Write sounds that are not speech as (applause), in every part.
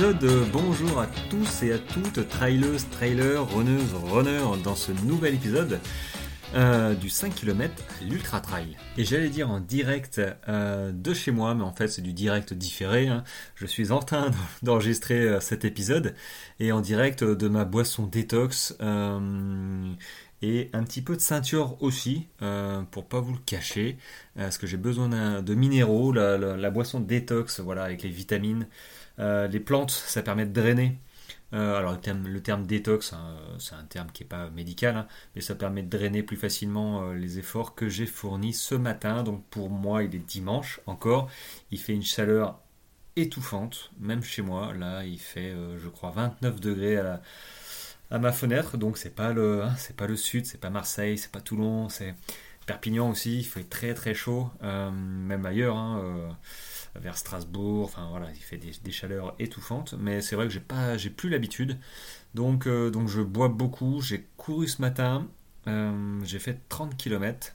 Bonjour à tous et à toutes, trailers, trailers, runneuses, runners, dans ce nouvel épisode euh, du 5 km à l'Ultra Trail. Et j'allais dire en direct euh, de chez moi, mais en fait c'est du direct différé. hein. Je suis en train d'enregistrer euh, cet épisode et en direct de ma boisson détox. et un petit peu de ceinture aussi, euh, pour pas vous le cacher, parce que j'ai besoin de minéraux, la, la- boisson détox, voilà, avec les vitamines, les plantes, ça permet de drainer. Euh, alors le terme, détox, hein, c'est un terme qui n'est pas médical, hein, mais ça permet de drainer plus facilement euh, les efforts que j'ai fournis ce matin. Donc pour moi, il est dimanche encore, il fait une chaleur étouffante, même chez moi. Là, il fait, euh, je crois, 29 degrés à ma fenêtre, donc c'est pas le, hein, pas le sud, c'est pas Marseille, c'est pas Toulon, c'est Perpignan aussi. Il fait très très chaud, euh, même ailleurs, euh, vers Strasbourg. Enfin voilà, il fait des, chaleurs étouffantes. Mais c'est vrai que j'ai pas, plus l'habitude, donc euh, donc je bois beaucoup. J'ai couru ce matin, euh, j'ai fait 30 km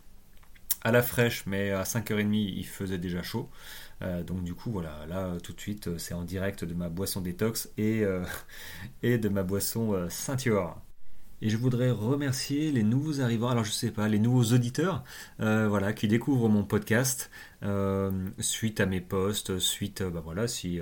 à la fraîche, mais à 5h30 il faisait déjà chaud. Euh, donc du coup voilà, là tout de suite c'est en direct de ma boisson détox et, (laughs) et de ma boisson Saint-Yor. Et je voudrais remercier les nouveaux arrivants, alors je sais pas, les nouveaux auditeurs, euh, voilà, qui découvrent mon podcast euh, suite à mes posts, suite, euh, bah voilà, si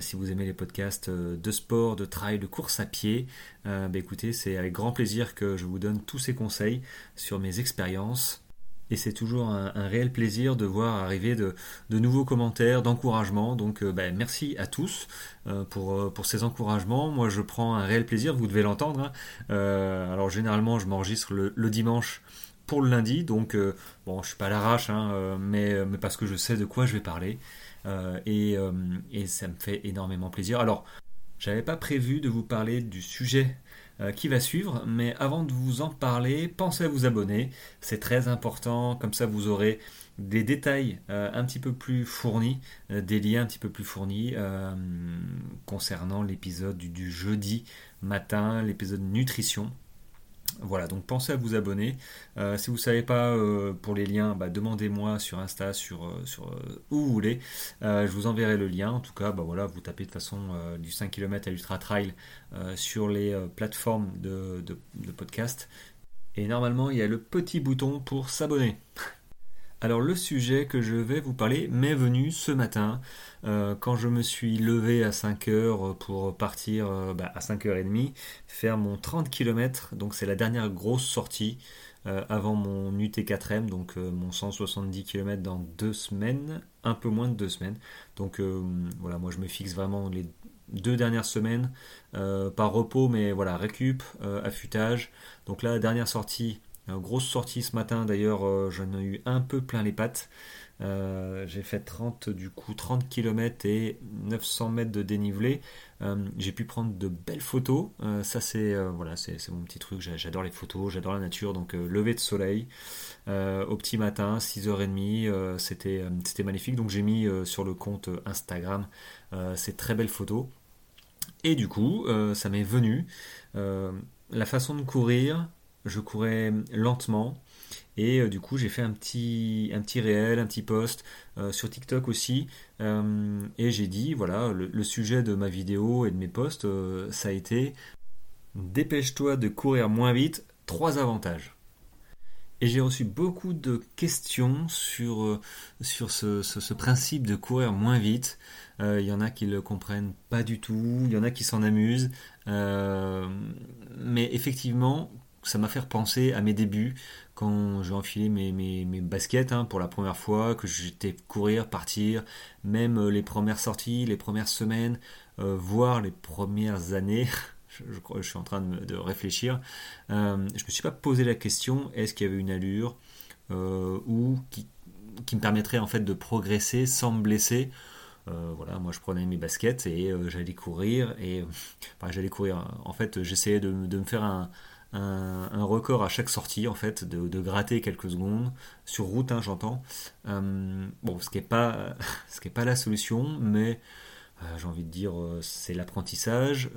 si vous aimez les podcasts de sport, de trail, de course à pied, bah écoutez, c'est avec grand plaisir que je vous donne tous ces conseils sur mes expériences. Et c'est toujours un, réel plaisir de voir arriver de, nouveaux commentaires, d'encouragements. Donc euh, bah, merci à tous euh, pour, euh, pour ces encouragements. Moi je prends un réel plaisir, vous devez l'entendre. hein. Alors généralement je m'enregistre le, dimanche pour le lundi, donc bon je suis pas à l'arrache, hein, mais, parce que je sais de quoi je vais parler. Et, et ça me fait énormément plaisir. Alors j'avais pas prévu de vous parler du sujet qui va suivre, mais avant de vous en parler, pensez à vous abonner. C'est très important, comme ça vous aurez des détails euh, un petit peu plus fournis, euh, des liens un petit peu plus fournis euh, concernant l'épisode du jeudi matin, l'épisode nutrition. Voilà, donc pensez à vous abonner. Euh, si vous ne savez pas euh, pour les liens, bah, demandez-moi sur Insta, sur, euh, où vous voulez. Je vous enverrai le lien. En tout cas, bah, voilà, vous tapez de façon du 5 km à l'Ultra Trail sur les plateformes de podcast. Et normalement, il y a le petit bouton pour s'abonner. Alors le sujet que je vais vous parler m'est venu ce matin euh, quand je me suis levé à 5 heures pour partir euh, bah, à 5h30 faire mon 30 km. Donc c'est la dernière grosse sortie euh, avant mon UT4M, donc mon 170 km dans deux semaines, un peu moins de deux semaines. Donc voilà, moi je me fixe vraiment les deux dernières semaines par repos, mais voilà, récup, affûtage. Donc là, la dernière sortie, grosse sortie ce matin d'ailleurs, euh, j'en ai eu un peu plein les pattes. Euh, j'ai fait 30 du coup 30 km et 900 mètres de dénivelé. Euh, j'ai pu prendre de belles photos. Euh, ça c'est euh, voilà c'est mon petit truc. J'a- J'adore les photos, j'adore la nature. Donc euh, lever de soleil euh, au petit matin, 6h30, euh, c'était euh, c'était magnifique. Donc j'ai mis euh, sur le compte Instagram euh, ces très belles photos. Et du coup, euh, ça m'est venu euh, la façon de courir. Je courais lentement. Et euh, du coup, j'ai fait un petit, un petit réel, un petit post euh, sur TikTok aussi. Euh, et j'ai dit, voilà, le, sujet de ma vidéo et de mes posts, ça a été Dépêche-toi de courir moins vite, trois avantages. Et j'ai reçu beaucoup de questions sur, sur ce, ce- principe de courir moins vite. Il y en a qui le comprennent pas du tout, il y en a qui s'en amusent. Mais effectivement, ça m'a fait repenser à mes débuts quand j'ai enfilé mes, baskets hein, pour la première fois, que j'étais courir, partir, même euh, les premières sorties, les premières semaines, euh, voire les premières années. (laughs) Je, suis en train de, réfléchir. Euh, je me suis pas posé la question est-ce qu'il y avait une allure ou qui, me permettrait en fait de progresser sans me blesser. Voilà, moi je prenais mes baskets et j'allais courir et (laughs) enfin, j'allais courir. En fait, j'essayais de me faire un, un, record à chaque sortie en fait, de, gratter quelques secondes sur route, hein, j'entends. Euh, bon, ce qui est pas (laughs) ce qui est pas la solution, mais euh, j'ai envie de dire, euh, c'est l'apprentissage.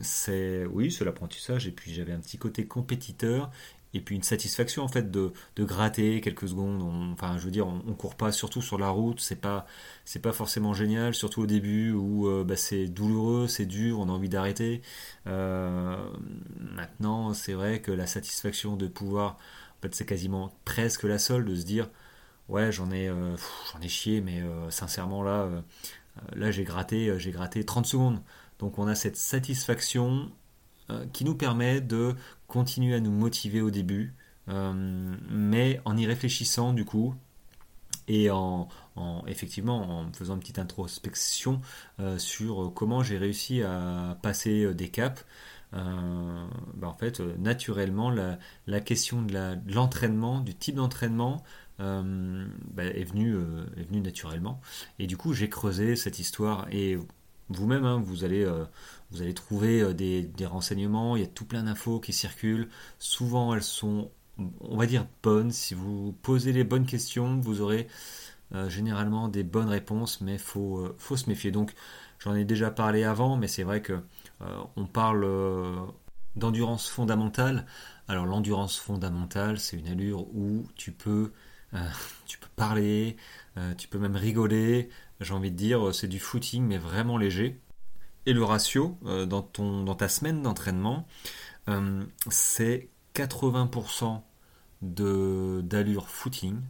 c'est oui, c'est l'apprentissage. Et puis j'avais un petit côté compétiteur et puis une satisfaction en fait de, de gratter quelques secondes. enfin, je veux dire, on, on, court pas surtout sur la route, c'est pas c'est pas forcément génial, surtout au début où euh, bah, c'est douloureux, c'est dur, on a envie d'arrêter. Euh, maintenant, c'est vrai que la satisfaction de pouvoir, en fait, c'est quasiment presque la seule de se dire, ouais, j'en ai euh, j'en ai chié, mais sincèrement là, là j'ai gratté j'ai gratté 30 secondes. Donc on a cette satisfaction qui nous permet de continuer à nous motiver au début, euh, mais en y réfléchissant du coup et en, effectivement en faisant une petite introspection euh, sur comment j'ai réussi à passer des caps. Euh, bah, en fait, naturellement, la, question de l'entraînement, du type d'entraînement, bah, est, venue, est venue naturellement. Et du coup, j'ai creusé cette histoire et vous-même, hein, vous allez vous allez trouver euh, des, renseignements, il y a tout plein d'infos qui circulent. Souvent, elles sont, on va dire, bonnes. Si vous posez les bonnes questions, vous aurez euh, généralement des bonnes réponses, mais il faut, euh, faut se méfier. Donc, j'en ai déjà parlé avant, mais c'est vrai que on parle d'endurance fondamentale. Alors, l'endurance fondamentale, c'est une allure où tu peux, (laughs) tu peux parler, tu peux même rigoler. J'ai envie de dire, c'est du footing, mais vraiment léger. Et le ratio euh, dans, ton, dans ta semaine d'entraînement, euh, c'est 80% d'allure footing,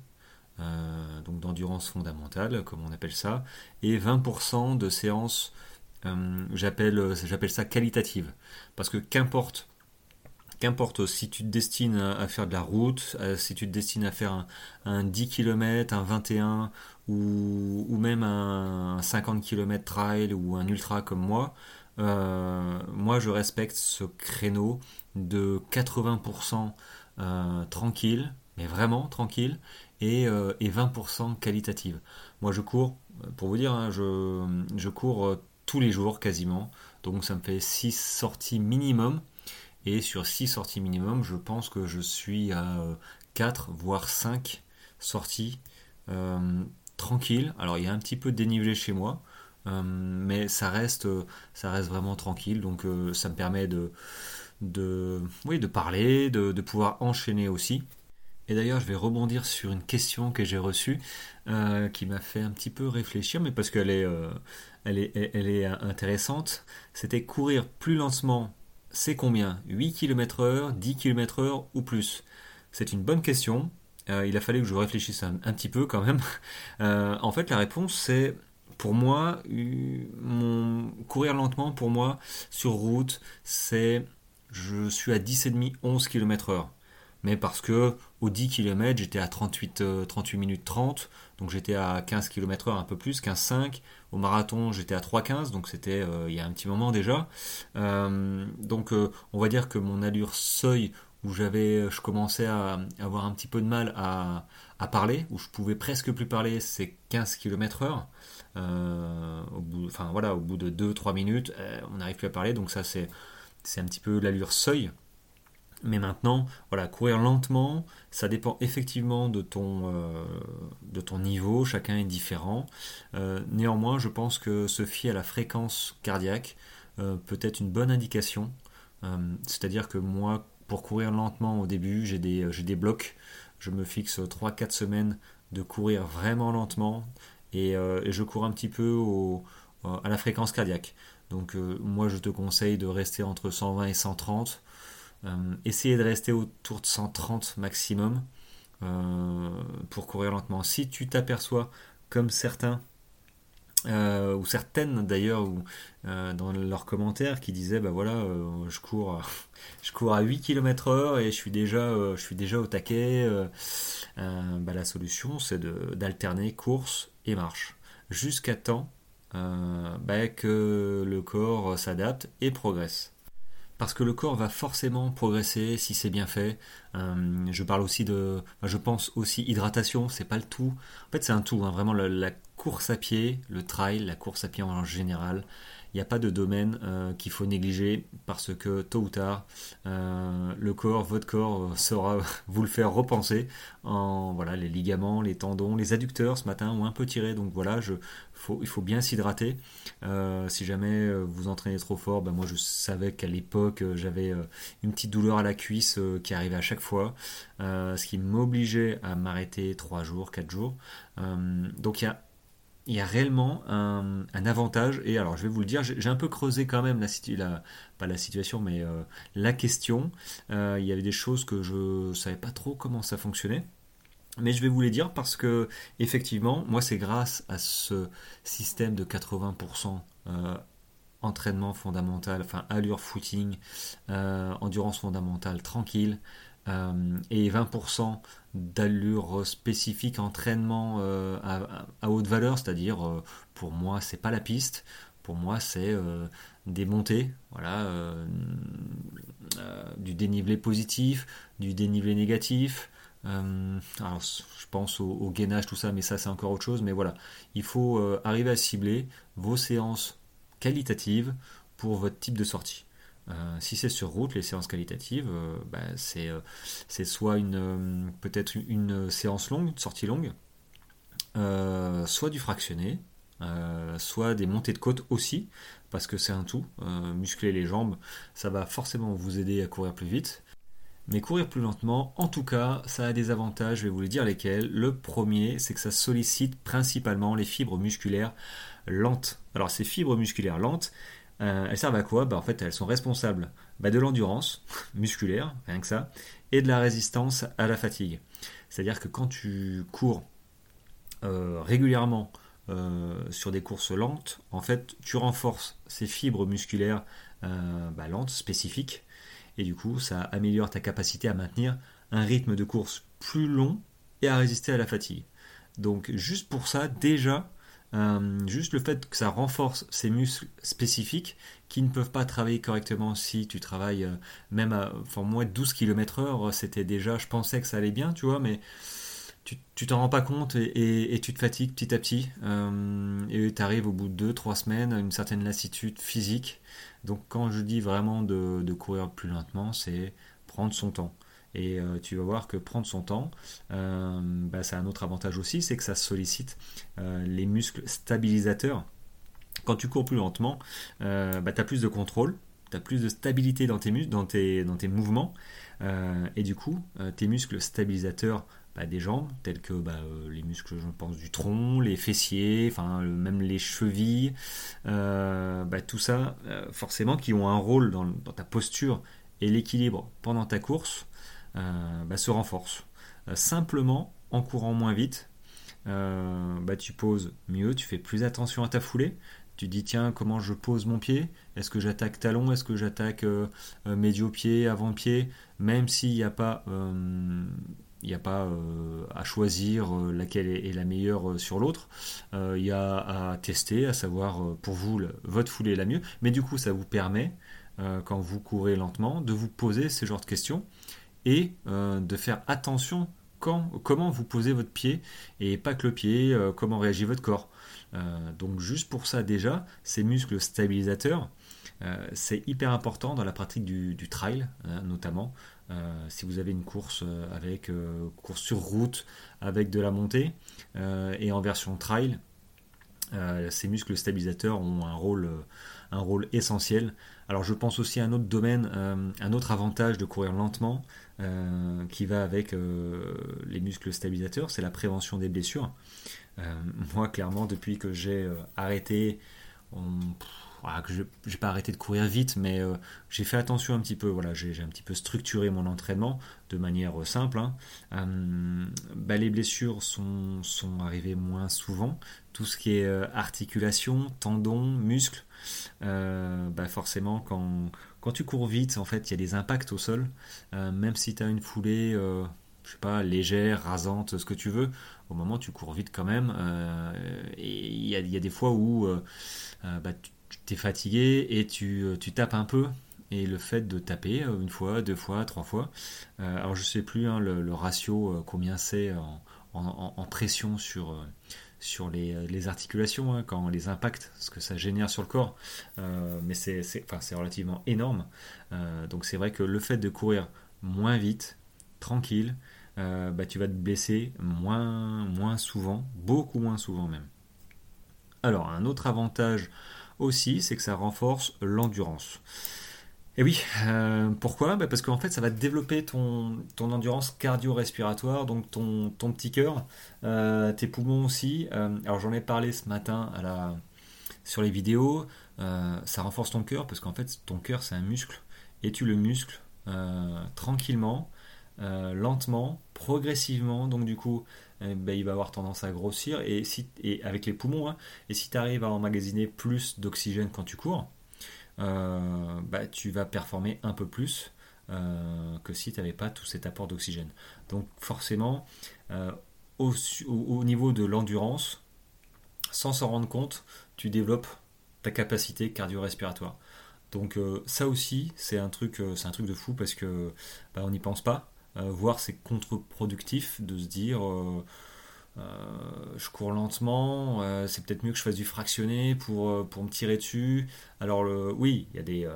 euh, donc d'endurance fondamentale, comme on appelle ça, et 20% de séances, j'appelle ça qualitative. Parce que qu'importe qu'importe si tu te destines à, faire de la route, si tu te destines à faire un, 10 km, un 21 ou, même un 50 km trail ou un ultra comme moi, euh, moi je respecte ce créneau de 80% euh, tranquille, mais vraiment tranquille, et, 20% euh, qualitative. Moi je cours, pour vous dire, hein, je, je cours tous les jours quasiment, donc ça me fait 6 sorties minimum. Et sur 6 sorties minimum, je pense que je suis à 4 voire 5 sorties euh, tranquilles. Alors il y a un petit peu de dénivelé chez moi, euh, mais ça reste, ça reste vraiment tranquille. Donc euh, ça me permet de, de, oui, de parler, de, pouvoir enchaîner aussi. Et d'ailleurs, je vais rebondir sur une question que j'ai reçue qui m'a fait un petit peu réfléchir, mais parce qu'elle est, elle est, elle est intéressante. C'était courir plus lentement c'est combien? 8 km heure, 10 km heure ou plus? C'est une bonne question. Euh, il a fallu que je réfléchisse un, petit peu quand même. (laughs) Euh, en fait, la réponse c'est pour moi, mon courir lentement pour moi sur route, c'est je suis à 10,5 11 km heure. Mais parce que au 10 km, j'étais à 38, 38 euh, minutes 30, donc j'étais à 15 km heure un peu plus, 15,5. Au marathon, j'étais à 3,15, donc c'était il y a un petit moment déjà. Donc on va dire que mon allure seuil où j'avais, je commençais à avoir un petit peu de mal à, parler, où je pouvais presque plus parler, c'est 15 km heure. au bout, enfin voilà, au bout de 2-3 minutes, on n'arrive plus à parler, donc ça c'est, c'est un petit peu l'allure seuil. Mais maintenant, voilà, courir lentement, ça dépend effectivement de ton, euh, de ton niveau, chacun est différent. Euh, néanmoins, je pense que se fier à la fréquence cardiaque euh, peut être une bonne indication. C'est-à-dire que moi, pour courir lentement au début, j'ai des, des blocs. Je me fixe 3-4 semaines de courir vraiment lentement et, je cours un petit peu à la fréquence cardiaque. Donc moi, je te conseille de rester entre 120 et 130 euh, essayez de rester autour de 130 maximum euh, pour courir lentement. Si tu t'aperçois, comme certains, euh, ou certaines d'ailleurs, ou dans leurs commentaires, qui disaient bah voilà, je cours, (laughs) je cours à 8 km heure et je suis déjà, je suis déjà au taquet. Bah, la solution, c'est d'alterner course et marche jusqu'à temps bah, que le corps s'adapte et progresse parce que le corps va forcément progresser si c'est bien fait. Euh, je parle aussi de, je pense aussi hydratation, c'est pas le tout. En fait, c'est un tout, hein, vraiment la, course à pied, le trail, la course à pied en général. Il n'y a pas de domaine qu'il faut négliger parce que tôt ou tard, le corps, votre corps saura (laughs) vous le faire repenser en voilà les ligaments, les tendons, les adducteurs ce matin ont un peu tiré. Donc voilà, je, il faut bien s'hydrater. Euh, si jamais euh, vous entraînez trop fort, ben moi je savais qu'à l'époque euh, j'avais une petite douleur à la cuisse qui arrivait à chaque fois, ce qui m'obligeait à m'arrêter 3 jours, 4 jours. donc il y a il y a réellement un, avantage. Et alors, je vais vous le dire, j'ai un peu creusé quand même la, pas la situation, mais la question. il y avait des choses que je savais pas trop comment ça fonctionnait. Mais je vais vous les dire parce que, effectivement, moi, c'est grâce à ce système de 80% euh, entraînement fondamental, enfin allure footing, euh, endurance fondamentale tranquille, euh, et 20% d'allure spécifique entraînement à, haute valeur, c'est-à-dire pour moi, c'est pas la piste, pour moi, c'est des montées, voilà, du dénivelé positif, du dénivelé négatif. Euh, alors, je pense au, gainage, tout ça, mais ça, c'est encore autre chose. Mais voilà, il faut euh, arriver à cibler vos séances qualitatives pour votre type de sortie. Euh, si c'est sur route, les séances qualitatives, bah, c'est, soit une, peut-être une séance longue, une sortie longue, soit du fractionné, soit des montées de côte aussi, parce que c'est un tout. muscler les jambes, ça va forcément vous aider à courir plus vite. Mais courir plus lentement, en tout cas, ça a des avantages, je vais vous les dire lesquels. Le premier, c'est que ça sollicite principalement les fibres musculaires lentes. Alors ces fibres musculaires lentes, euh, elles servent à quoi? Bah, En fait, elles sont responsables bah, de l'endurance (laughs) musculaire, rien que ça, et de la résistance à la fatigue. C'est-à-dire que quand tu cours euh, régulièrement euh, sur des courses lentes, en fait, tu renforces ces fibres musculaires bah, lentes, spécifiques, et du coup ça améliore ta capacité à maintenir un rythme de course plus long et à résister à la fatigue. Donc juste pour ça, déjà, euh, juste le fait que ça renforce ces muscles spécifiques qui ne peuvent pas travailler correctement si tu travailles euh, même à enfin, moins de 12 km heure, c'était déjà, je pensais que ça allait bien, tu vois, mais tu t'en rends pas compte et, tu te fatigues petit à petit. Euh, et tu arrives au bout de 2-3 semaines à une certaine lassitude physique. Donc quand je dis vraiment de, courir plus lentement, c'est prendre son temps. Et euh, tu vas voir que prendre son temps, euh, bah, ça a un autre avantage aussi, c'est que ça sollicite les muscles stabilisateurs. Quand tu cours plus lentement, bah, tu as plus de contrôle, tu as plus de stabilité dans tes, dans dans tes mouvements. et du coup, tes muscles stabilisateurs bah, des jambes, tels que euh, les muscles, je pense, du tronc, les fessiers, enfin même les chevilles, euh, tout ça, euh, forcément, qui ont un rôle dans, ta posture et l'équilibre pendant ta course, se renforce. simplement, en courant moins vite, tu poses mieux, tu fais plus attention à ta foulée, tu dis tiens comment je pose mon pied? Est-ce que j'attaque talon? Est-ce que j'attaque médio-pied, avant-pied? Même s'il n'y a pas a pas euh, à choisir euh, laquelle est, la meilleure euh, sur l'autre. il y a à tester, à savoir pour vous votre foulée est la mieux. Mais du coup, ça vous permet, quand vous courez lentement, de vous poser ce genre de questions et de faire attention quand, comment vous posez votre pied et pas que le pied, comment réagit votre corps. donc juste pour ça déjà, ces muscles stabilisateurs, c'est hyper important dans la pratique du, du trail hein, notamment. Euh, si vous avez une course euh, avec euh, course sur route avec de la montée et en version trail, ces muscles stabilisateurs ont un rôle, un rôle essentiel. Alors je pense aussi à un autre domaine, un autre avantage de courir lentement qui va avec les muscles stabilisateurs, c'est la prévention des blessures. moi clairement depuis que j'ai arrêté, que je n'ai pas arrêté de courir vite, mais euh, j'ai fait attention un petit peu. Voilà, j'ai un petit peu structuré mon entraînement de manière euh, simple. Hein. Euh, bah, les blessures sont, sont arrivées moins souvent. Tout ce qui est articulation, tendons, muscles, bah, forcément, quand, quand tu cours vite, en fait, il y a des impacts au sol. même si tu as une foulée je sais pas, légère, rasante, ce que tu veux, au moment tu cours vite quand même. et il y a, des fois où bah, tu, tu es fatigué et tu, euh, tu, tapes un peu. Et le fait de taper euh, une fois, deux fois, trois fois, euh, alors je sais plus hein, le, ratio, combien c'est en, pression sur, sur les, articulations, hein, quand les impacts, ce que ça génère sur le corps. mais c'est relativement énorme. donc c'est vrai que le fait de courir moins vite, tranquille, bah, tu vas te blesser moins, moins souvent, beaucoup moins souvent même. Alors, un autre avantage aussi, c'est que ça renforce l'endurance. Et oui, euh, pourquoi? Bah, Parce qu'en fait, ça va développer ton, endurance cardio-respiratoire, donc ton, petit cœur, euh, tes poumons aussi. Euh, alors j'en ai parlé ce matin sur les vidéos. ça renforce ton cœur parce qu'en fait, ton cœur, c'est un muscle. Et tu le muscles tranquillement, lentement, progressivement. Donc du coup, eh ben, il va avoir tendance à grossir. Et, avec les poumons, hein, et si tu arrives à emmagasiner plus d'oxygène quand tu cours, bah, tu vas performer un peu plus euh, que si tu n'avais pas tout cet apport d'oxygène. Donc forcément, euh, au, niveau de l'endurance, sans s'en rendre compte, tu développes ta capacité cardio-respiratoire. Donc ça aussi, c'est un truc, un truc de fou parce que bah, on n'y pense pas. voire c'est contre-productif de se dire euh, je cours lentement, euh, c'est peut-être mieux que je fasse du fractionné pour, euh, pour me tirer dessus. Alors oui, il y a des...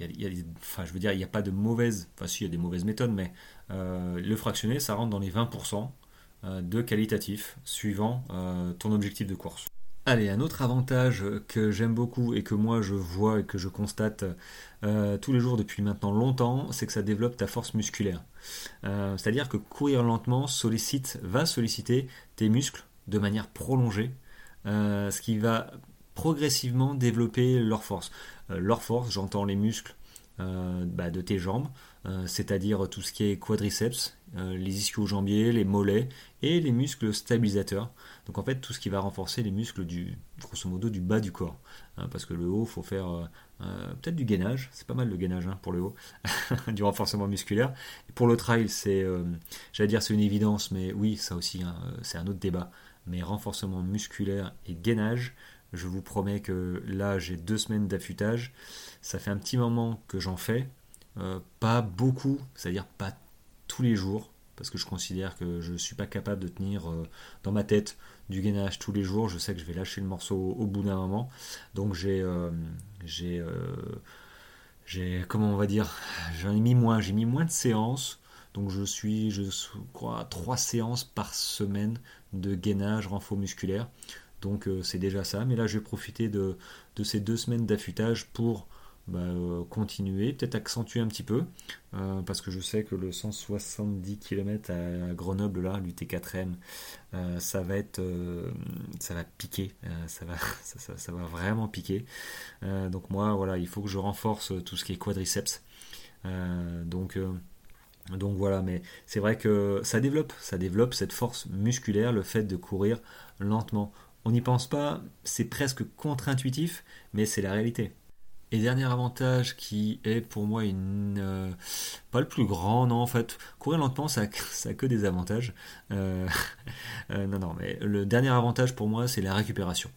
y a, enfin, je veux dire, il n'y a pas de mauvaises, enfin si, il y a des mauvaises méthodes, mais le fractionné, ça rentre dans les 20% de qualitatif suivant ton objectif de course. Allez, un autre avantage que j'aime beaucoup et que moi je vois et que je constate euh, tous les jours depuis maintenant longtemps, c'est que ça développe ta force musculaire. Euh, c'est-à-dire que courir lentement sollicite, va solliciter tes muscles de manière prolongée, euh, ce qui va progressivement développer leur force. leur force, j'entends les muscles bah, de tes jambes, c'est-à-dire tout ce qui est quadriceps, les ischio-jambiers, les mollets et les muscles stabilisateurs. Donc en fait, tout ce qui va renforcer les muscles du, grosso modo, du bas du corps. Hein, parce que le haut, faut faire euh, euh, peut-être du gainage, c'est pas mal le gainage hein, pour le haut, (laughs) du renforcement musculaire. Pour le trail, c'est, euh, j'allais dire c'est une évidence, mais oui, ça aussi, hein, c'est un autre débat. Mais renforcement musculaire et gainage, je vous promets que là, j'ai deux semaines d'affûtage. Ça fait un petit moment que j'en fais. pas beaucoup, c'est-à-dire pas tous les jours, parce que je considère que je ne suis pas capable de tenir dans ma tête du gainage tous les jours, je sais que je vais lâcher le morceau au, bout d'un moment. Donc j'ai, euh, j'ai, euh, j'ai, comment on va dire, j'en ai mis moins, j'ai mis moins de séances. Donc je suis, je crois, à trois séances par semaine de gainage renfort musculaire. Donc euh, c'est déjà ça. Mais là, je vais profiter de, de ces deux semaines d'affûtage pour bah, euh, continuer, peut-être accentuer un petit peu, euh, parce que je sais que le 170 km à Grenoble, là, l'UT4M, euh, ça va être, ça va piquer, ça, va, (laughs) ça, va vraiment piquer. donc moi, voilà, il faut que je renforce tout ce qui est quadriceps. donc donc voilà, mais c'est vrai que ça développe, ça développe cette force musculaire, le fait de courir lentement. On n'y pense pas, c'est presque contre-intuitif, mais c'est la réalité. Et dernier avantage qui est pour moi une euh, pas le plus grand, non en fait, courir lentement ça, ça que des avantages. Euh, (laughs) euh, non non, mais le dernier avantage pour moi c'est la récupération.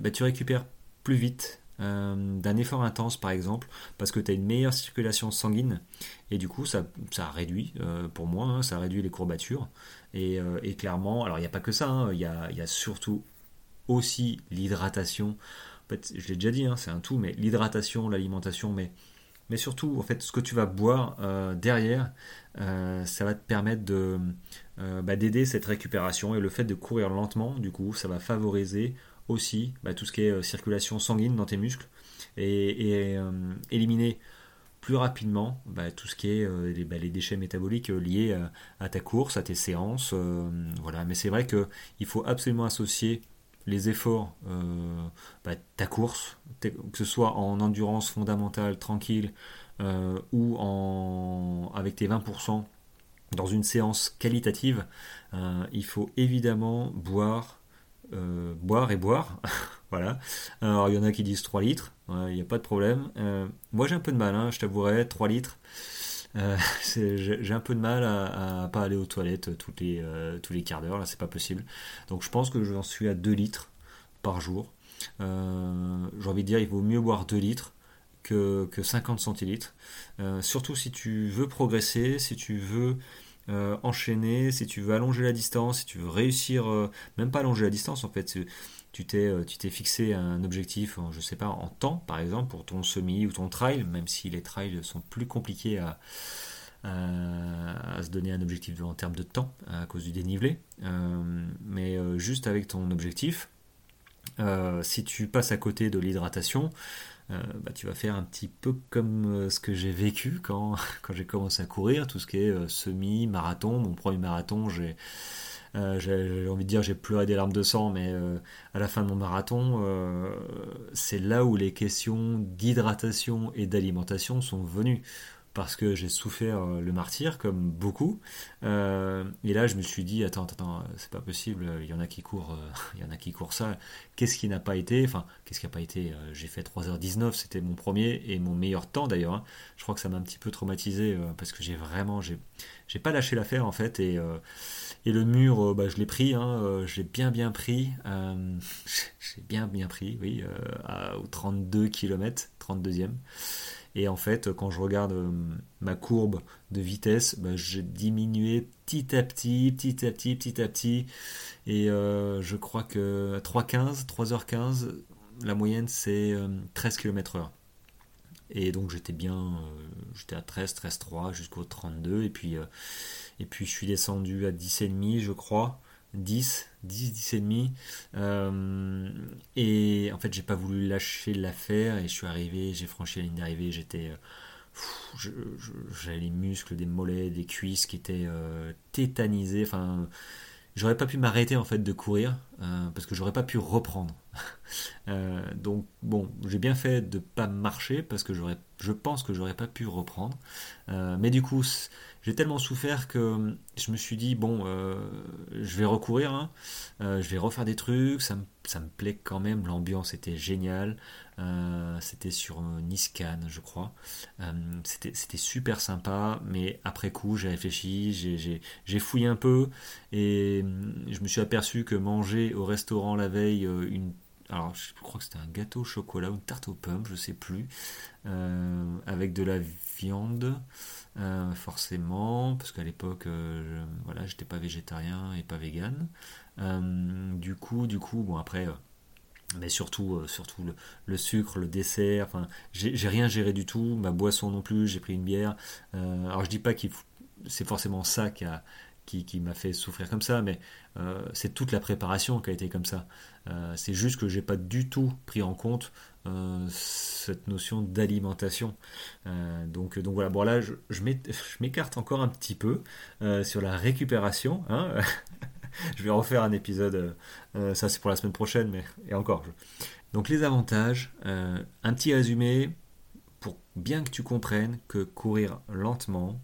Bah, tu récupères plus vite d'un effort intense par exemple parce que tu as une meilleure circulation sanguine et du coup ça, ça réduit pour moi hein, ça réduit les courbatures et, clairement alors il n'y a pas que ça hein, il y, a, surtout aussi l'hydratation je l'ai déjà dit, hein, c'est un tout, mais l'hydratation, l'alimentation, mais, mais surtout, en fait, ce que tu vas boire euh, derrière, euh, ça va te permettre de, euh, bah, d'aider cette récupération et le fait de courir lentement, du coup, ça va favoriser aussi bah, tout ce qui est circulation sanguine dans tes muscles et, éliminer plus rapidement bah, tout ce qui est les, les, déchets métaboliques liés à, ta course, à tes séances. voilà. Mais c'est vrai qu'il faut absolument associer les efforts, euh, bah, ta course, que ce soit en endurance fondamentale, tranquille, euh, ou en, avec tes 20% dans une séance qualitative, euh, il faut évidemment boire, boire et boire. (laughs) voilà. Alors il y en a qui disent 3 litres, il n'y a pas de problème. moi j'ai un peu de mal, hein, je t'avouerai, 3 litres. Euh, (laughs) j'ai un peu de mal à, à, pas aller aux toilettes tous les, euh, tous les quarts d'heure, là c'est pas possible. Donc je pense que j'en suis à 2 litres par jour. Euh, j'ai envie de dire, il vaut mieux boire 2 litres que, que 50 centilitres. surtout si tu veux progresser, si tu veux enchaîner, si tu veux allonger la distance, si tu veux réussir, même pas allonger la distance en fait, tu t'es tu t'es fixé un objectif, je sais pas, en temps par exemple pour ton semi ou ton trail, même si les trails sont plus compliqués à, se donner un objectif en termes de temps à cause du dénivelé. Euh, mais euh, juste avec ton objectif, euh, si tu passes à côté de l'hydratation, bah, tu vas faire un petit peu comme ce que j'ai vécu quand, (laughs) quand j'ai commencé à courir, tout ce qui est semi-marathon. Mon premier marathon, j'ai j'ai envie de dire j'ai pleuré des larmes de sang, mais à la fin de mon marathon, c'est là où les questions d'hydratation et d'alimentation sont venues parce que j'ai souffert euh, le martyr, comme beaucoup. Euh, et là, je me suis dit, attends, attends, c'est pas possible, il y en a qui courent, euh, (laughs) il y en a qui courent ça. Qu'est-ce qui n'a pas été Enfin, qu'est-ce qui n'a pas été J'ai fait 3h19, c'était mon premier et mon meilleur temps d'ailleurs. Hein. Je crois que ça m'a un petit peu traumatisé parce que j'ai vraiment, j'ai pas lâché l'affaire en fait. Et, et le mur, bah, je l'ai pris, hein, j'ai bien bien pris. (laughs) j'ai bien bien pris, oui, à, 32 km, 32e. Et en fait, quand je regarde euh, ma courbe de vitesse, bah, j'ai diminué petit à petit, petit à petit, petit à petit. Et euh, je crois que à 3h15, 3h15, la moyenne c'est 13 km/h. Et donc j'étais bien, j'étais à 13, 13, 3 jusqu'au 32. Et puis, euh, et puis je suis descendu à 10,5, je crois. 10, 10, 10 et demi. Euh, et en fait, j'ai pas voulu lâcher l'affaire et je suis arrivé, j'ai franchi la ligne d'arrivée, j'étais. Euh, j'avais les muscles des mollets, des cuisses qui étaient euh, tétanisés. Enfin, j'aurais pas pu m'arrêter en fait de courir parce que j'aurais pas pu reprendre. (laughs) donc bon, j'ai bien fait de pas marcher parce que j'aurais, je pense que j'aurais pas pu reprendre. mais du coup, j'ai tellement souffert que hum, je me suis dit bon euh, je vais recourir hein. euh, je vais refaire des trucs. Ça me, ça me plaît quand même. L'ambiance était géniale. Euh, c'était sur Niscan je crois. C'était, super sympa. Mais après coup j'ai réfléchi. J'ai, j'ai, fouillé un peu. Et hum, je me suis aperçu que manger au restaurant la veille une alors je crois que c'était un gâteau au chocolat ou une tarte aux pommes, je sais plus, avec de la viande, euh, forcément, parce qu'à l'époque, euh, voilà, j'étais pas végétarien et pas vegan. Euh, du coup, du coup, bon après, mais surtout, surtout le, sucre, le dessert. Enfin, j'ai rien géré du tout. Ma boisson non plus. J'ai pris une bière. alors je dis pas que c'est forcément ça qui a qui, m'a fait souffrir comme ça, mais c'est toute la préparation qui a été comme ça. c'est juste que j'ai pas du tout pris en compte euh, cette notion d'alimentation. Euh, donc, voilà, bon là je, je m'écarte encore un petit peu euh, sur la récupération. Hein. (laughs) je vais refaire un épisode, ça c'est pour la semaine prochaine, mais et encore. Donc les avantages, un petit résumé pour bien que tu comprennes que courir lentement,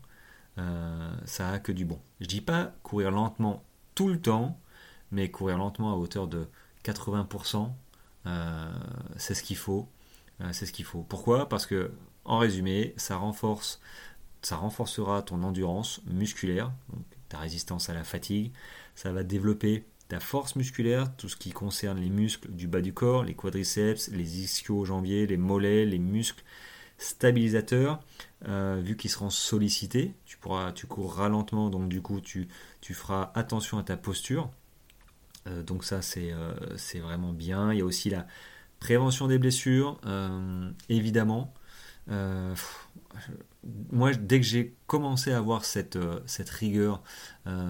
ça a que du bon. Je dis pas courir lentement tout le temps, mais courir lentement à hauteur de 80%, euh, c'est ce qu'il faut. Euh, c'est ce qu'il faut. Pourquoi? Parce que, en résumé, ça renforce, ça renforcera ton endurance musculaire, ta résistance à la fatigue. Ça va développer ta force musculaire, tout ce qui concerne les muscles du bas du corps, les quadriceps, les ischio-jambiers, les mollets, les muscles stabilisateurs, euh, vu qu'ils seront sollicités, tu tu courras lentement, donc du coup tu, feras attention à ta posture. Euh, donc ça euh, c'est vraiment bien. Il y a aussi la prévention des blessures, évidemment. moi, dès que j'ai commencé à avoir cette, cette rigueur,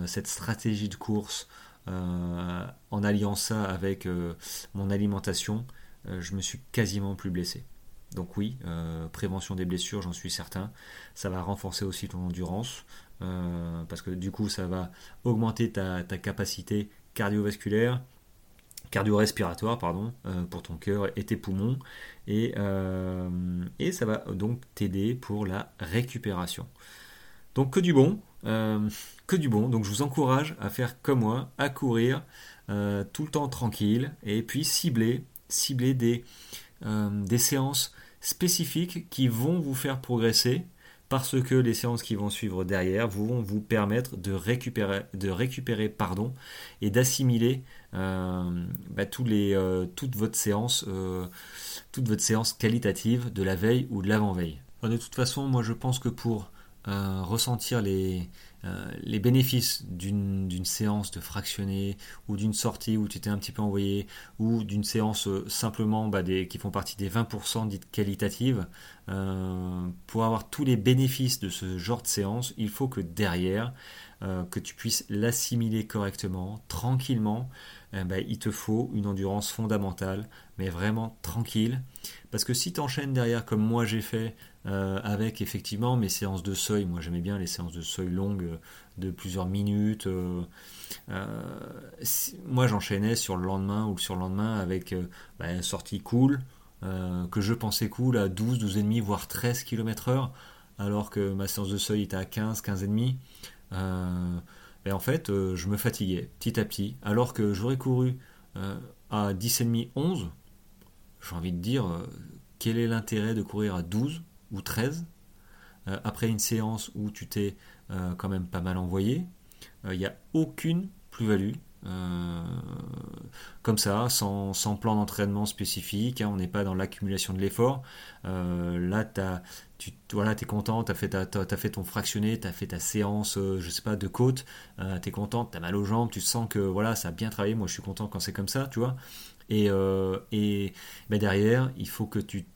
cette stratégie de course, en alliant ça avec mon alimentation, je me suis quasiment plus blessé. Donc oui, prévention des blessures, j'en suis certain. Ça va renforcer aussi ton endurance, parce que du coup, ça va augmenter ta, ta capacité cardiovasculaire, cardio-respiratoire, pardon, euh, pour ton cœur et tes poumons. Et, euh, et ça va donc t'aider pour la récupération. Donc que du bon, euh, que du bon. Donc je vous encourage à faire comme moi, à courir tout le temps tranquille et puis cibler, cibler des, des séances spécifiques qui vont vous faire progresser parce que les séances qui vont suivre derrière vont vous permettre de récupérer, de récupérer pardon, et d'assimiler euh, bah, euh, toute, votre séance, euh, toute votre séance qualitative de la veille ou de l'avant-veille. De toute façon, moi je pense que pour ressentir les, les bénéfices d'une séance de fractionné ou d'une sortie où tu t'es un petit peu envoyé ou d'une séance simplement bah, qui font partie des 20% dites qualitatives, pour avoir tous les bénéfices de ce genre de séance, il faut que derrière, que tu puisses l'assimiler correctement, tranquillement, eh ben, il te faut une endurance fondamentale, mais vraiment tranquille. Parce que si tu enchaînes derrière, comme moi j'ai fait, euh, avec effectivement mes séances de seuil, moi j'aimais bien les séances de seuil longues euh, de plusieurs minutes. Euh, moi j'enchaînais sur le lendemain ou le lendemain avec une sortie cool, que je pensais cool à 12, 12,5, voire 13 km/h, alors que ma séance de seuil était à 15, 15,5. En fait, euh, je me fatiguais petit à petit, alors que j'aurais couru euh, à 10,5, 11. J'ai envie de dire, euh, quel est l'intérêt de courir à 12 ou 13 après une séance où tu t'es quand même pas mal envoyé Il n'y a aucune plus-value. comme ça, sans, plan d'entraînement spécifique, hein, on n'est pas dans l'accumulation de l'effort. là, tu as tu voilà, es content, tu as, fait as fait ton fractionné, tu as fait ta séance, euh, je sais pas, de côte, euh, tu es content, tu as mal aux jambes, tu sens que voilà, ça a bien travaillé, moi je suis content quand c'est comme ça, tu vois. Et, euh, et ben derrière, il faut que tu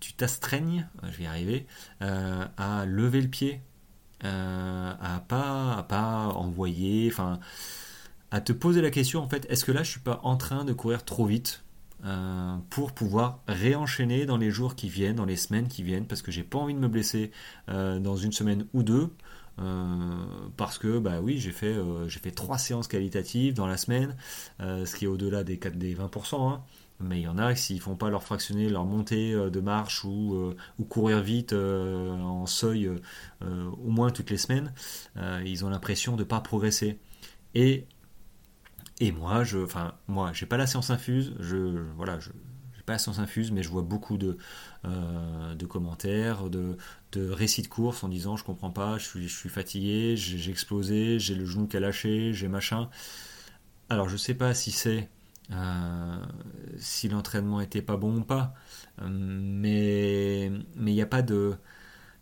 tu t'astreignes, je vais y arriver, à lever le pied, à pas à pas envoyer, enfin à te poser la question en fait, est-ce que là je suis pas en train de courir trop vite euh, pour pouvoir réenchaîner dans les jours qui viennent, dans les semaines qui viennent, parce que j'ai pas envie de me blesser euh, dans une semaine ou deux. Euh, parce que bah oui j'ai fait j'ai fait trois séances qualitatives dans la semaine ce qui est au-delà des 4 des 20% hein. mais il y en a s'ils font pas leur fractionner leur montée de marche ou, ou courir vite en seuil au moins toutes les semaines ils ont l'impression de pas progresser et et moi, je, enfin, moi, j'ai pas la science infuse. Je, voilà, je, j'ai pas la science infuse, mais je vois beaucoup de, euh, de commentaires, de, de, récits de course en disant je comprends pas, je suis, je suis fatigué, j'ai, explosé, j'ai le genou qui a lâché, j'ai machin. Alors je sais pas si c'est euh, si l'entraînement était pas bon ou pas, euh, mais mais il n'y a pas de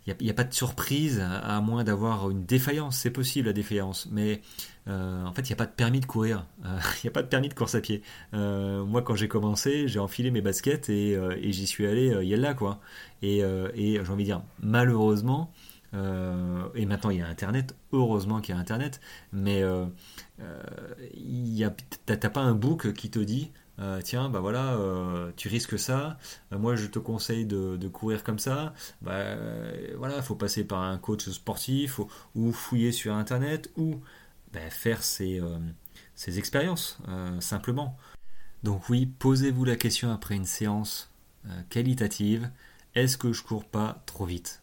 il n'y a, pas de surprise à, moins d'avoir une défaillance. C'est possible la défaillance, mais euh, en fait, il n'y a pas de permis de courir. Euh, (laughs) il n'y a pas de permis de course à pied. Euh, moi, quand j'ai commencé, j'ai enfilé mes baskets et, j'y suis allé, y là, quoi. Et, et j'ai envie de dire, malheureusement, et maintenant il y a Internet, heureusement qu'il y a Internet, mais tu n'as pas un book qui te dit euh, tiens, bah voilà, euh, tu risques ça, euh, moi je te conseille de, courir comme ça, bah voilà, faut passer par un coach sportif ou, fouiller sur internet ou bah, faire ces, ces expériences simplement. Donc oui, posez-vous la question après une séance qualitative, est-ce que je cours pas trop vite?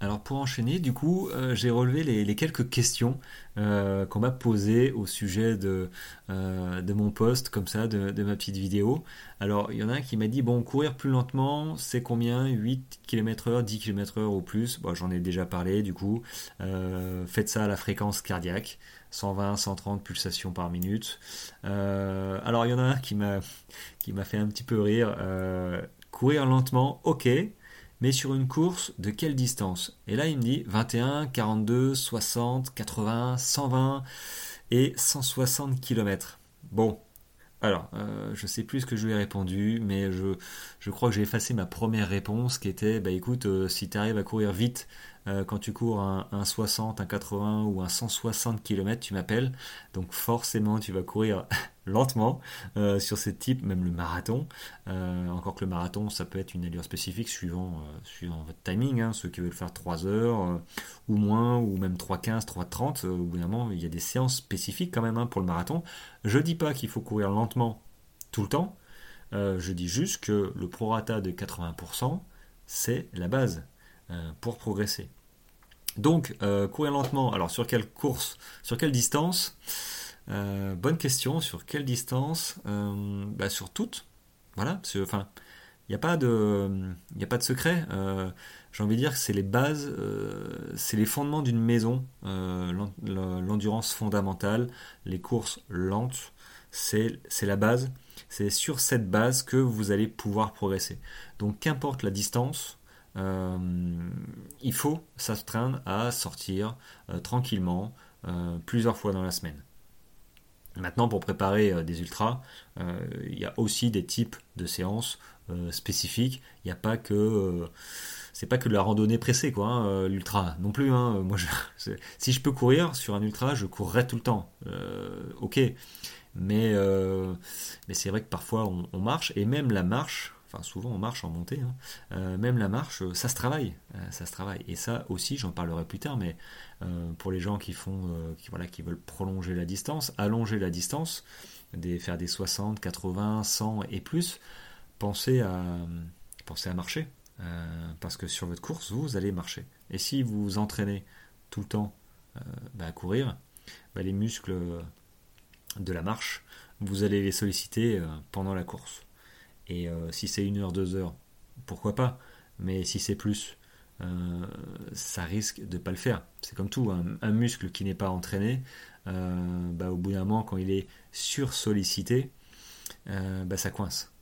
Alors pour enchaîner, du coup, euh, j'ai relevé les, quelques questions euh, qu'on m'a posées au sujet de, euh, mon post, comme ça, de, ma petite vidéo. Alors il y en a un qui m'a dit, bon, courir plus lentement, c'est combien? 8 km h 10 km h ou plus? J'en ai déjà parlé, du coup. faites ça à la fréquence cardiaque. 120, 130 pulsations par minute. alors il y en a un qui m'a qui m'a fait un petit peu rire. courir lentement, ok, mais sur une course de quelle distance? Et là, il me dit 21, 42, 60, 80, 120 et 160 km. Bon, alors, euh, je sais plus ce que je lui ai répondu, mais je, je crois que j'ai effacé ma première réponse qui était, bah écoute, euh, si tu arrives à courir vite euh, quand tu cours un, 60, un 80 ou un 160 km, tu m'appelles. Donc forcément, tu vas courir (laughs) lentement euh, sur ce type, même le marathon. Euh, encore que le marathon, ça peut être une allure spécifique suivant, suivant votre timing. Hein. ceux qui veulent faire 3 heures ou moins, ou même 3,15, 3,30, au bout d'un moment, il y a des séances spécifiques quand même hein, pour le marathon. Je dis pas qu'il faut courir lentement tout le temps. je dis juste que le prorata de 80%, c'est la base. Euh, pour progresser. Donc, euh, courir lentement, alors sur quelle course, sur quelle distance euh, Bonne question, sur quelle distance bah, Sur toutes, voilà, enfin, il n'y a, pas de, a pas de secret. J'ai envie de dire que c'est les bases, c'est les fondements d'une maison, l'endurance fondamentale, les courses lentes, c'est la base. C'est sur cette base que vous allez pouvoir progresser. Donc qu'importe la distance, il faut s'astreindre à sortir tranquillement plusieurs fois dans la semaine. Maintenant, pour préparer des ultras, il y a aussi des types de séances spécifiques. Il n'y a pas que c'est pas que de la randonnée pressée, quoi, hein, euh, l'ultra non plus. Hein. Moi, (laughs) si je peux courir sur un ultra, je courrai tout le temps. Euh, ok, mais, euh, mais c'est vrai que parfois on, marche, et même la marche, enfin souvent on marche en montée, hein, même la marche, ça se travaille, ça se travaille. Et ça aussi, j'en parlerai plus tard, mais pour les gens qui font, qui, voilà, qui veulent prolonger la distance, allonger la distance, faire des 60, 80, 100 et plus, pensez à, à marcher. Euh, parce que sur votre course, vous allez marcher. Et si vous vous entraînez tout le temps euh, bah, à courir, bah, les muscles de la marche, vous allez les solliciter euh, pendant la course. Et si c'est une heure, deux heures, pourquoi pas? Mais si c'est plus, ça risque de ne pas le faire. C'est comme tout, un, muscle qui n'est pas entraîné, bah, au bout d'un moment, quand il est sursollicité, ça coince.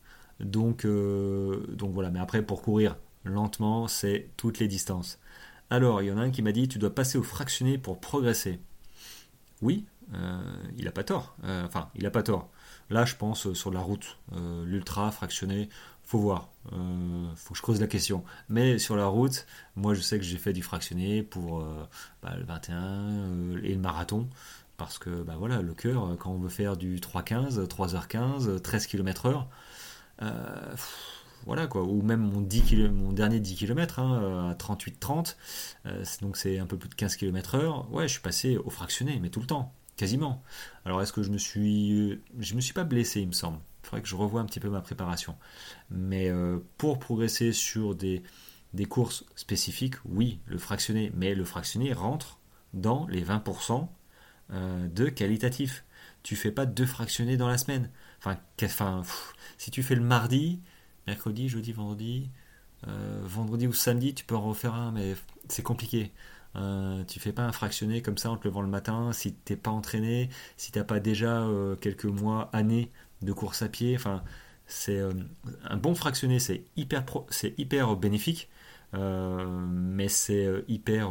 Donc, donc voilà, mais après pour courir, lentement, c'est toutes les distances. Alors, il y en a un qui m'a dit, tu dois passer au fractionné pour progresser. Oui, euh, il n'a pas tort. Euh, enfin, il n'a pas tort. Là, je pense euh, sur la route, l'ultra fractionné, faut voir. faut que je creuse la question. Mais sur la route, moi, je sais que j'ai fait du fractionné pour bah, le 21 et le marathon. Parce que, bah voilà, le cœur, quand on veut faire du 3,15, 3h15, 13 km/h, voilà quoi, ou même mon, 10 mon dernier 10 km hein, à 38-30, euh, donc c'est un peu plus de 15 km heure, ouais, je suis passé au fractionné, mais tout le temps, quasiment. Alors est-ce que je me suis, je me suis pas blessé, il me semble. Il faudrait que je revoie un petit peu ma préparation. Mais euh, pour progresser sur des, des courses spécifiques, oui, le fractionné, mais le fractionné rentre dans les 20% euh, de qualitatif. Tu fais pas deux fractionnés dans la semaine. Enfin, si tu fais le mardi, mercredi, jeudi, vendredi. Euh, vendredi ou samedi, tu peux en refaire un, mais c'est compliqué. Euh, tu fais pas un fractionné comme ça en te levant le matin si t'es pas entraîné, si t'as pas déjà euh, quelques mois, années de course à pied. Enfin, c'est un bon fractionné, c'est hyper, c'est hyper bénéfique, mais c'est hyper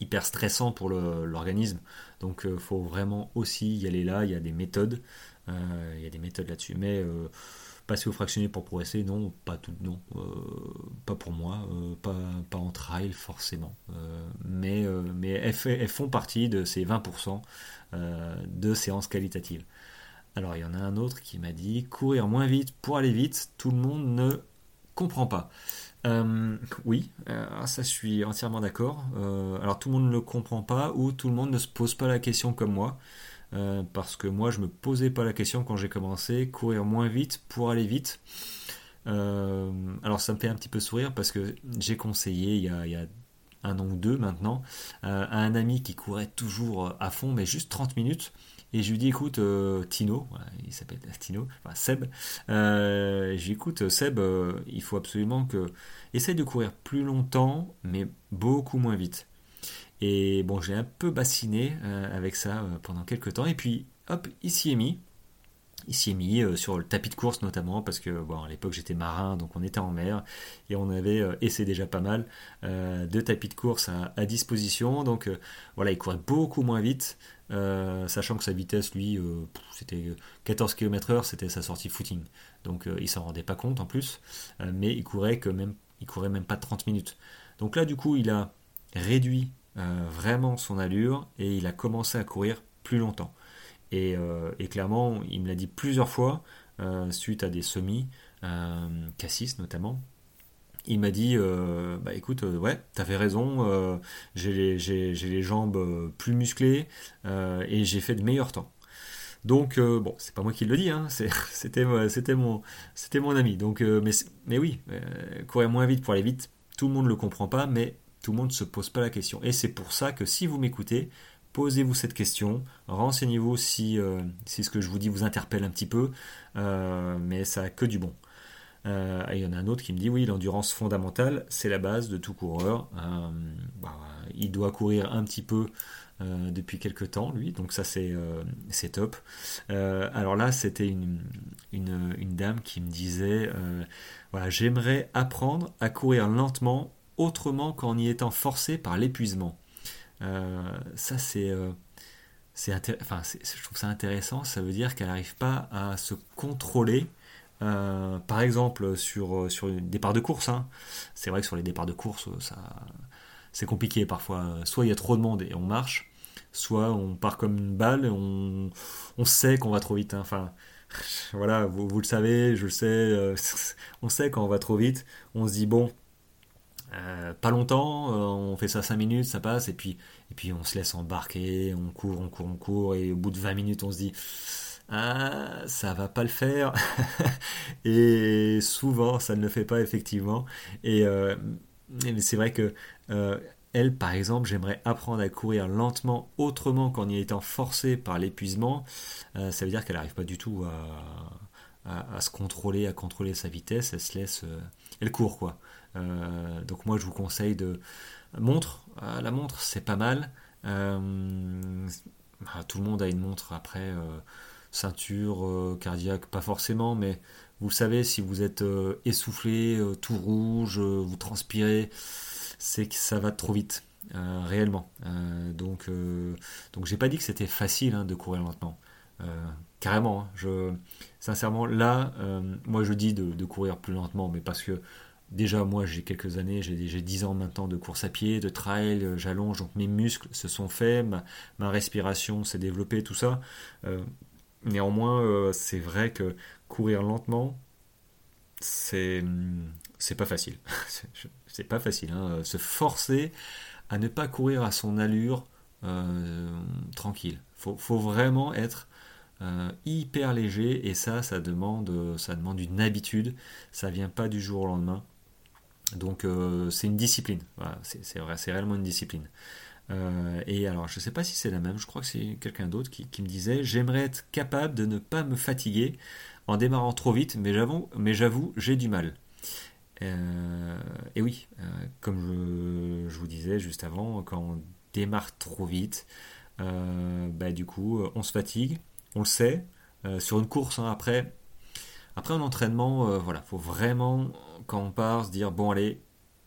hyper stressant pour l'organisme. Donc faut vraiment aussi y aller là. Il y a des méthodes, il y a des méthodes là-dessus. Mais Passer au fractionné pour progresser, non, pas tout, non, euh, pas pour moi, euh, pas, pas en trail forcément. Euh, mais mais elles, font partie de ces 20% de séances qualitatives. Alors il y en a un autre qui m'a dit courir moins vite pour aller vite, tout le monde ne comprend pas. oui, ça je suis entièrement d'accord. alors tout le monde ne le comprend pas ou tout le monde ne se pose pas la question comme moi. Euh, parce que moi je me posais pas la question quand j'ai commencé, courir moins vite pour aller vite. Euh, alors ça me fait un petit peu sourire parce que j'ai conseillé il y, a, un an ou deux maintenant euh, à un ami qui courait toujours à fond, mais juste 30 minutes. Et je lui dis écoute Tino, il s'appelle Tino, enfin Seb, je lui écoute Seb, il faut absolument que essaye de courir plus longtemps, mais beaucoup moins vite. Et bon, j'ai un peu bassiné euh, avec ça euh, pendant quelques temps. Et puis, hop, il s'y est mis. Il s'y est mis euh, sur le tapis de course notamment parce que bon, à l'époque j'étais marin donc on était en mer et on avait, et c'est déjà pas mal, deux tapis de course à, disposition. Donc voilà, il courait beaucoup moins vite, sachant que sa vitesse lui c'était 14 km/h, c'était sa sortie footing. Donc il s'en rendait pas compte en plus, mais il courait que même, il courait même pas 30 minutes. Donc là du coup il a réduit euh, vraiment son allure et il a commencé à courir plus longtemps. Et, euh, clairement, il me l'a dit plusieurs fois, euh, suite à des semis, Cassis notamment, il m'a dit bah écoute ouais t'avais raison j'ai les, les, jambes plus musclées et j'ai fait de meilleurs temps. Donc bon c'est pas moi qui le dis hein, (laughs) c'était mon c'était mon ami. Donc mais mais oui courir moins vite pour aller vite tout le monde ne le comprend pas mais tout le monde ne se pose pas la question. Et c'est pour ça que si vous m'écoutez, posez-vous cette question, renseignez-vous si, euh, ce que je vous dis vous interpelle un petit peu, euh, mais ça a que du bon. Euh, il y en a un autre qui me dit oui, l'endurance fondamentale, c'est la base de tout coureur. Bah, il doit courir un petit peu depuis quelques temps, lui, donc ça c'est top. alors là, c'était une, dame qui me disait j'aimerais apprendre à courir lentement autrement qu'en y étant forcé par l'épuisement. ça c'est c'est enfin, je trouve ça intéressant, ça veut dire qu'elle n'arrive pas à se contrôler euh, par exemple, sur, euh, sur les départs de course, hein. c'est vrai que sur les départs de course, euh, ça, c'est compliqué parfois. Soit il y a trop de monde et on marche, soit on part comme une balle et on, on sait qu'on va trop vite. Hein. Enfin, (laughs) voilà, vous, vous, le savez, je le sais, (laughs) on sait quand on va trop vite. On se dit, bon, pas longtemps, on fait ça 5 minutes, ça passe, et puis, et puis on se laisse embarquer, on court, on court, on court, et au bout de 20 minutes, on se dit ah, ça va pas le faire. (laughs) et souvent, ça ne le fait pas effectivement. Et euh, c'est vrai que euh, elle, par exemple, j'aimerais apprendre à courir lentement autrement qu'en y étant forcée par l'épuisement. Euh, ça veut dire qu'elle n'arrive pas du tout à, se contrôler, à contrôler sa vitesse. Elle se laisse, elle court quoi. Donc moi, je vous conseille de montre. la montre, c'est pas mal. Bah, tout le monde a une montre après ceinture euh, cardiaque, pas forcément, mais vous savez, si vous êtes euh, essoufflé, euh, tout rouge, vous transpirez, c'est que ça va trop vite, réellement. donc, donc j'ai pas dit que c'était facile hein, de courir lentement. carrément, hein. je, sincèrement, là, moi je dis de, courir plus lentement, mais parce que déjà moi j'ai quelques années, j'ai 10 ans maintenant de course à pied, de trail, j'allonge, donc mes muscles se sont faits, ma, respiration s'est développée, tout ça. Néanmoins, euh, c'est vrai que courir lentement, c'est pas facile. (laughs) c'est pas facile. Hein. Se forcer à ne pas courir à son allure euh, tranquille. Faut, faut vraiment être euh, hyper léger et ça, ça demande, ça demande une habitude. Ça vient pas du jour au lendemain. Donc c'est une discipline. c'est réellement une discipline. Euh, et alors, je ne sais pas si c'est la même, je crois que c'est quelqu'un d'autre qui, me disait J'aimerais être capable de ne pas me fatiguer en démarrant trop vite, mais j'avoue, j'ai du mal. Euh, et oui, euh, comme je, vous disais juste avant, quand on démarre trop vite, bah, du coup, on se fatigue, on le sait. sur une course, hein, après, après un entraînement, voilà, faut vraiment, quand on part, se dire Bon, allez,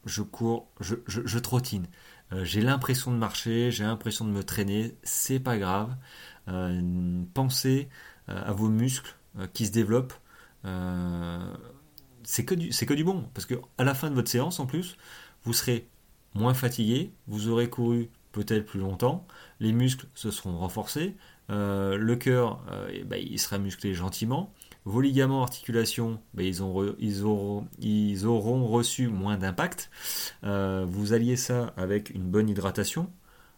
je cours, je, trottine. Euh, j'ai l'impression de marcher, j'ai l'impression de me traîner, c'est pas grave. Euh, pensez euh, à vos muscles qui se développent. c'est que, du, que du bon, parce que à la fin de votre séance, en plus, vous serez moins fatigué, vous aurez couru peut-être plus longtemps, les muscles se seront renforcés, le cœur, eh ben, il sera musclé gentiment, vos ligaments, articulations, ben, ils, ont ils, auront, reçu moins d'impact. Euh, vous alliez ça avec une bonne hydratation.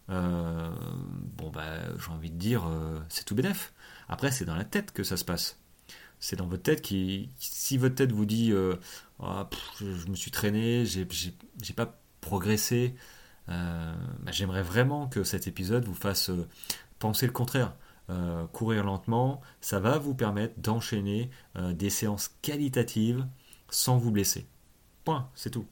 Euh, bon, bah, j'ai envie de dire, euh, c'est tout bénef. Après, c'est dans la tête que ça se passe. C'est dans votre tête qui. Si votre tête vous dit ah, je, me suis traîné, j'ai pas progressé, bah, j'aimerais vraiment que cet épisode vous fasse penser le contraire. Euh, courir lentement, ça va vous permettre d'enchaîner euh, des séances qualitatives sans vous blesser. Point, c'est tout.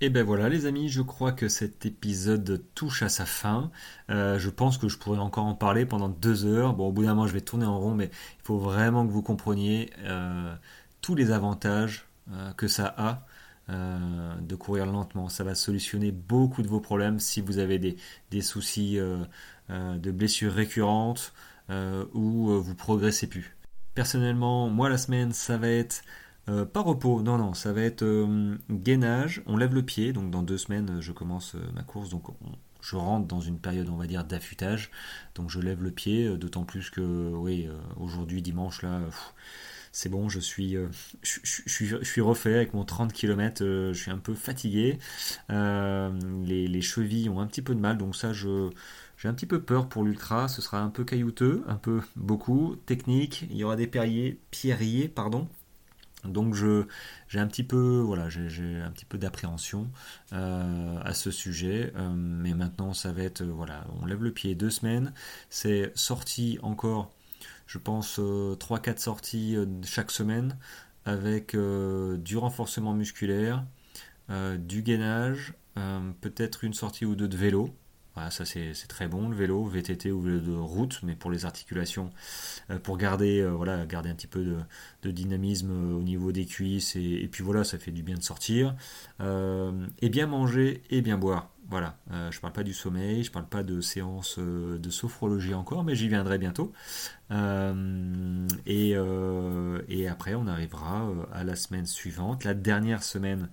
Et ben voilà les amis, je crois que cet épisode touche à sa fin. Euh, je pense que je pourrais encore en parler pendant deux heures. Bon, au bout d'un moment, je vais tourner en rond, mais il faut vraiment que vous compreniez tous les avantages que ça a de courir lentement. Ça va solutionner beaucoup de vos problèmes si vous avez des, des soucis de blessures récurrentes, où euh, vous progressez plus. Personnellement, moi la semaine, ça va être euh, pas repos, non, non, ça va être gainage. On lève le pied, donc dans deux semaines, je commence ma course, donc je rentre dans une période, on va dire, d'affûtage. Donc je lève le pied, d'autant plus que, oui, aujourd'hui, dimanche, là, c'est bon, je suis, je, suis refait avec mon 30 km, je suis un peu fatigué. les, les, chevilles ont un petit peu de mal, donc ça, je, j'ai un petit peu peur pour l'ultra, ce sera un peu caillouteux, un peu (laughs) beaucoup, technique, il y aura des pierriers, pardon. Donc je j'ai un petit peu voilà peu d'appréhension euh, à ce sujet, euh, mais maintenant ça va être voilà on lève le pied deux semaines, c'est sorti encore je pense 3-4 euh, sorties chaque semaine. avec du renforcement musculaire, du gainage, peut-être une sortie ou deux de vélo. Voilà, ça c'est très bon le vélo, VTT ou vélo de route, mais pour les articulations, euh, pour garder, euh, voilà, garder un petit peu de, dynamisme euh, au niveau des cuisses, et, puis voilà, ça fait du bien de sortir. et bien manger et bien boire. Voilà, je parle pas du sommeil, je parle pas de séance de sophrologie encore, mais j'y viendrai bientôt. et, et après, on arrivera à la semaine suivante, la dernière semaine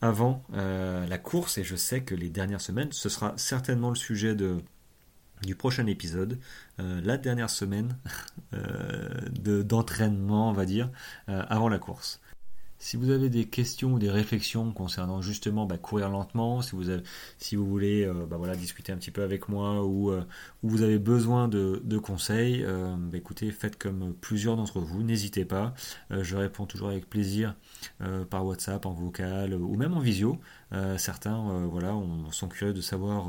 avant euh, la course et je sais que les dernières semaines, ce sera certainement le sujet du prochain épisode, euh, la dernière semaine (laughs) euh, d'entraînement, on va dire, avant la course. Si vous avez des questions ou des réflexions concernant justement bah, courir lentement, si vous, si vous voulez euh, bah, discuter un petit peu avec moi ou, euh, vous avez besoin de, conseils, euh, bah, écoutez, faites comme plusieurs d'entre vous, n'hésitez pas. je réponds toujours avec plaisir par WhatsApp, en vocal ou même en visio. Certains voilà, on, sont curieux de savoir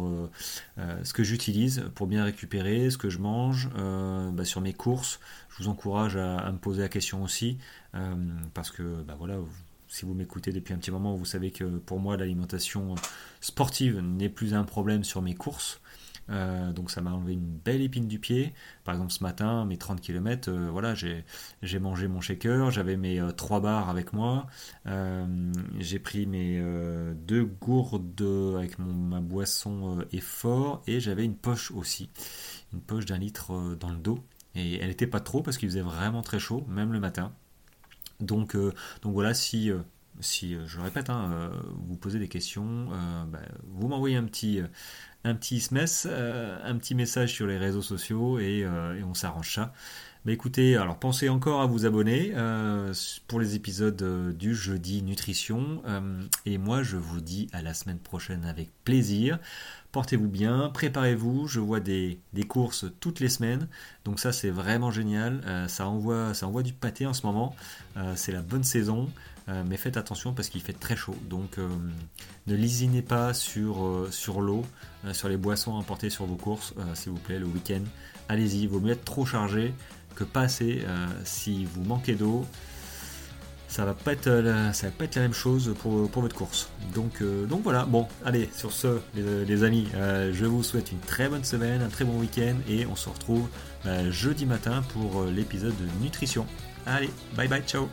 ce que j'utilise pour bien récupérer, ce que je mange sur mes courses. Je vous encourage à, me poser la question aussi, euh, parce que bah voilà, si vous m'écoutez depuis un petit moment, vous savez que pour moi l'alimentation sportive n'est plus un problème sur mes courses. Euh, donc ça m'a enlevé une belle épine du pied. Par exemple ce matin, mes 30 km, euh, voilà, j'ai mangé mon shaker, j'avais mes 3 barres avec moi, j'ai pris mes deux gourdes avec ma boisson effort et j'avais une poche aussi, une poche d'un litre dans le dos. Et elle n'était pas trop parce qu'il faisait vraiment très chaud, même le matin. Donc, euh, donc voilà, si, euh, si euh, je le répète, hein, vous posez des questions, bah, vous m'envoyez un petit, un petit SMS, un petit message sur les réseaux sociaux et, on s'arrange ça. Mais écoutez, alors pensez encore à vous abonner pour les épisodes du jeudi nutrition. et moi, je vous dis à la semaine prochaine avec plaisir. Portez-vous bien, préparez-vous, je vois des, courses toutes les semaines, donc ça c'est vraiment génial, euh, ça, envoie, ça envoie du pâté en ce moment, euh, c'est la bonne saison, euh, mais faites attention parce qu'il fait très chaud, donc ne lisinez pas sur, sur l'eau, sur les boissons emportées sur vos courses, s'il vous plaît, le week-end, allez-y, vaut mieux être trop chargé que pas assez, si vous manquez d'eau, ça va pas être, euh, ça va pas être la même chose pour, votre course. Donc, euh, donc voilà, bon, allez, sur ce, les, amis, euh, je vous souhaite une très bonne semaine, un très bon week-end et on se retrouve jeudi matin pour l'épisode de nutrition. Allez, bye bye, ciao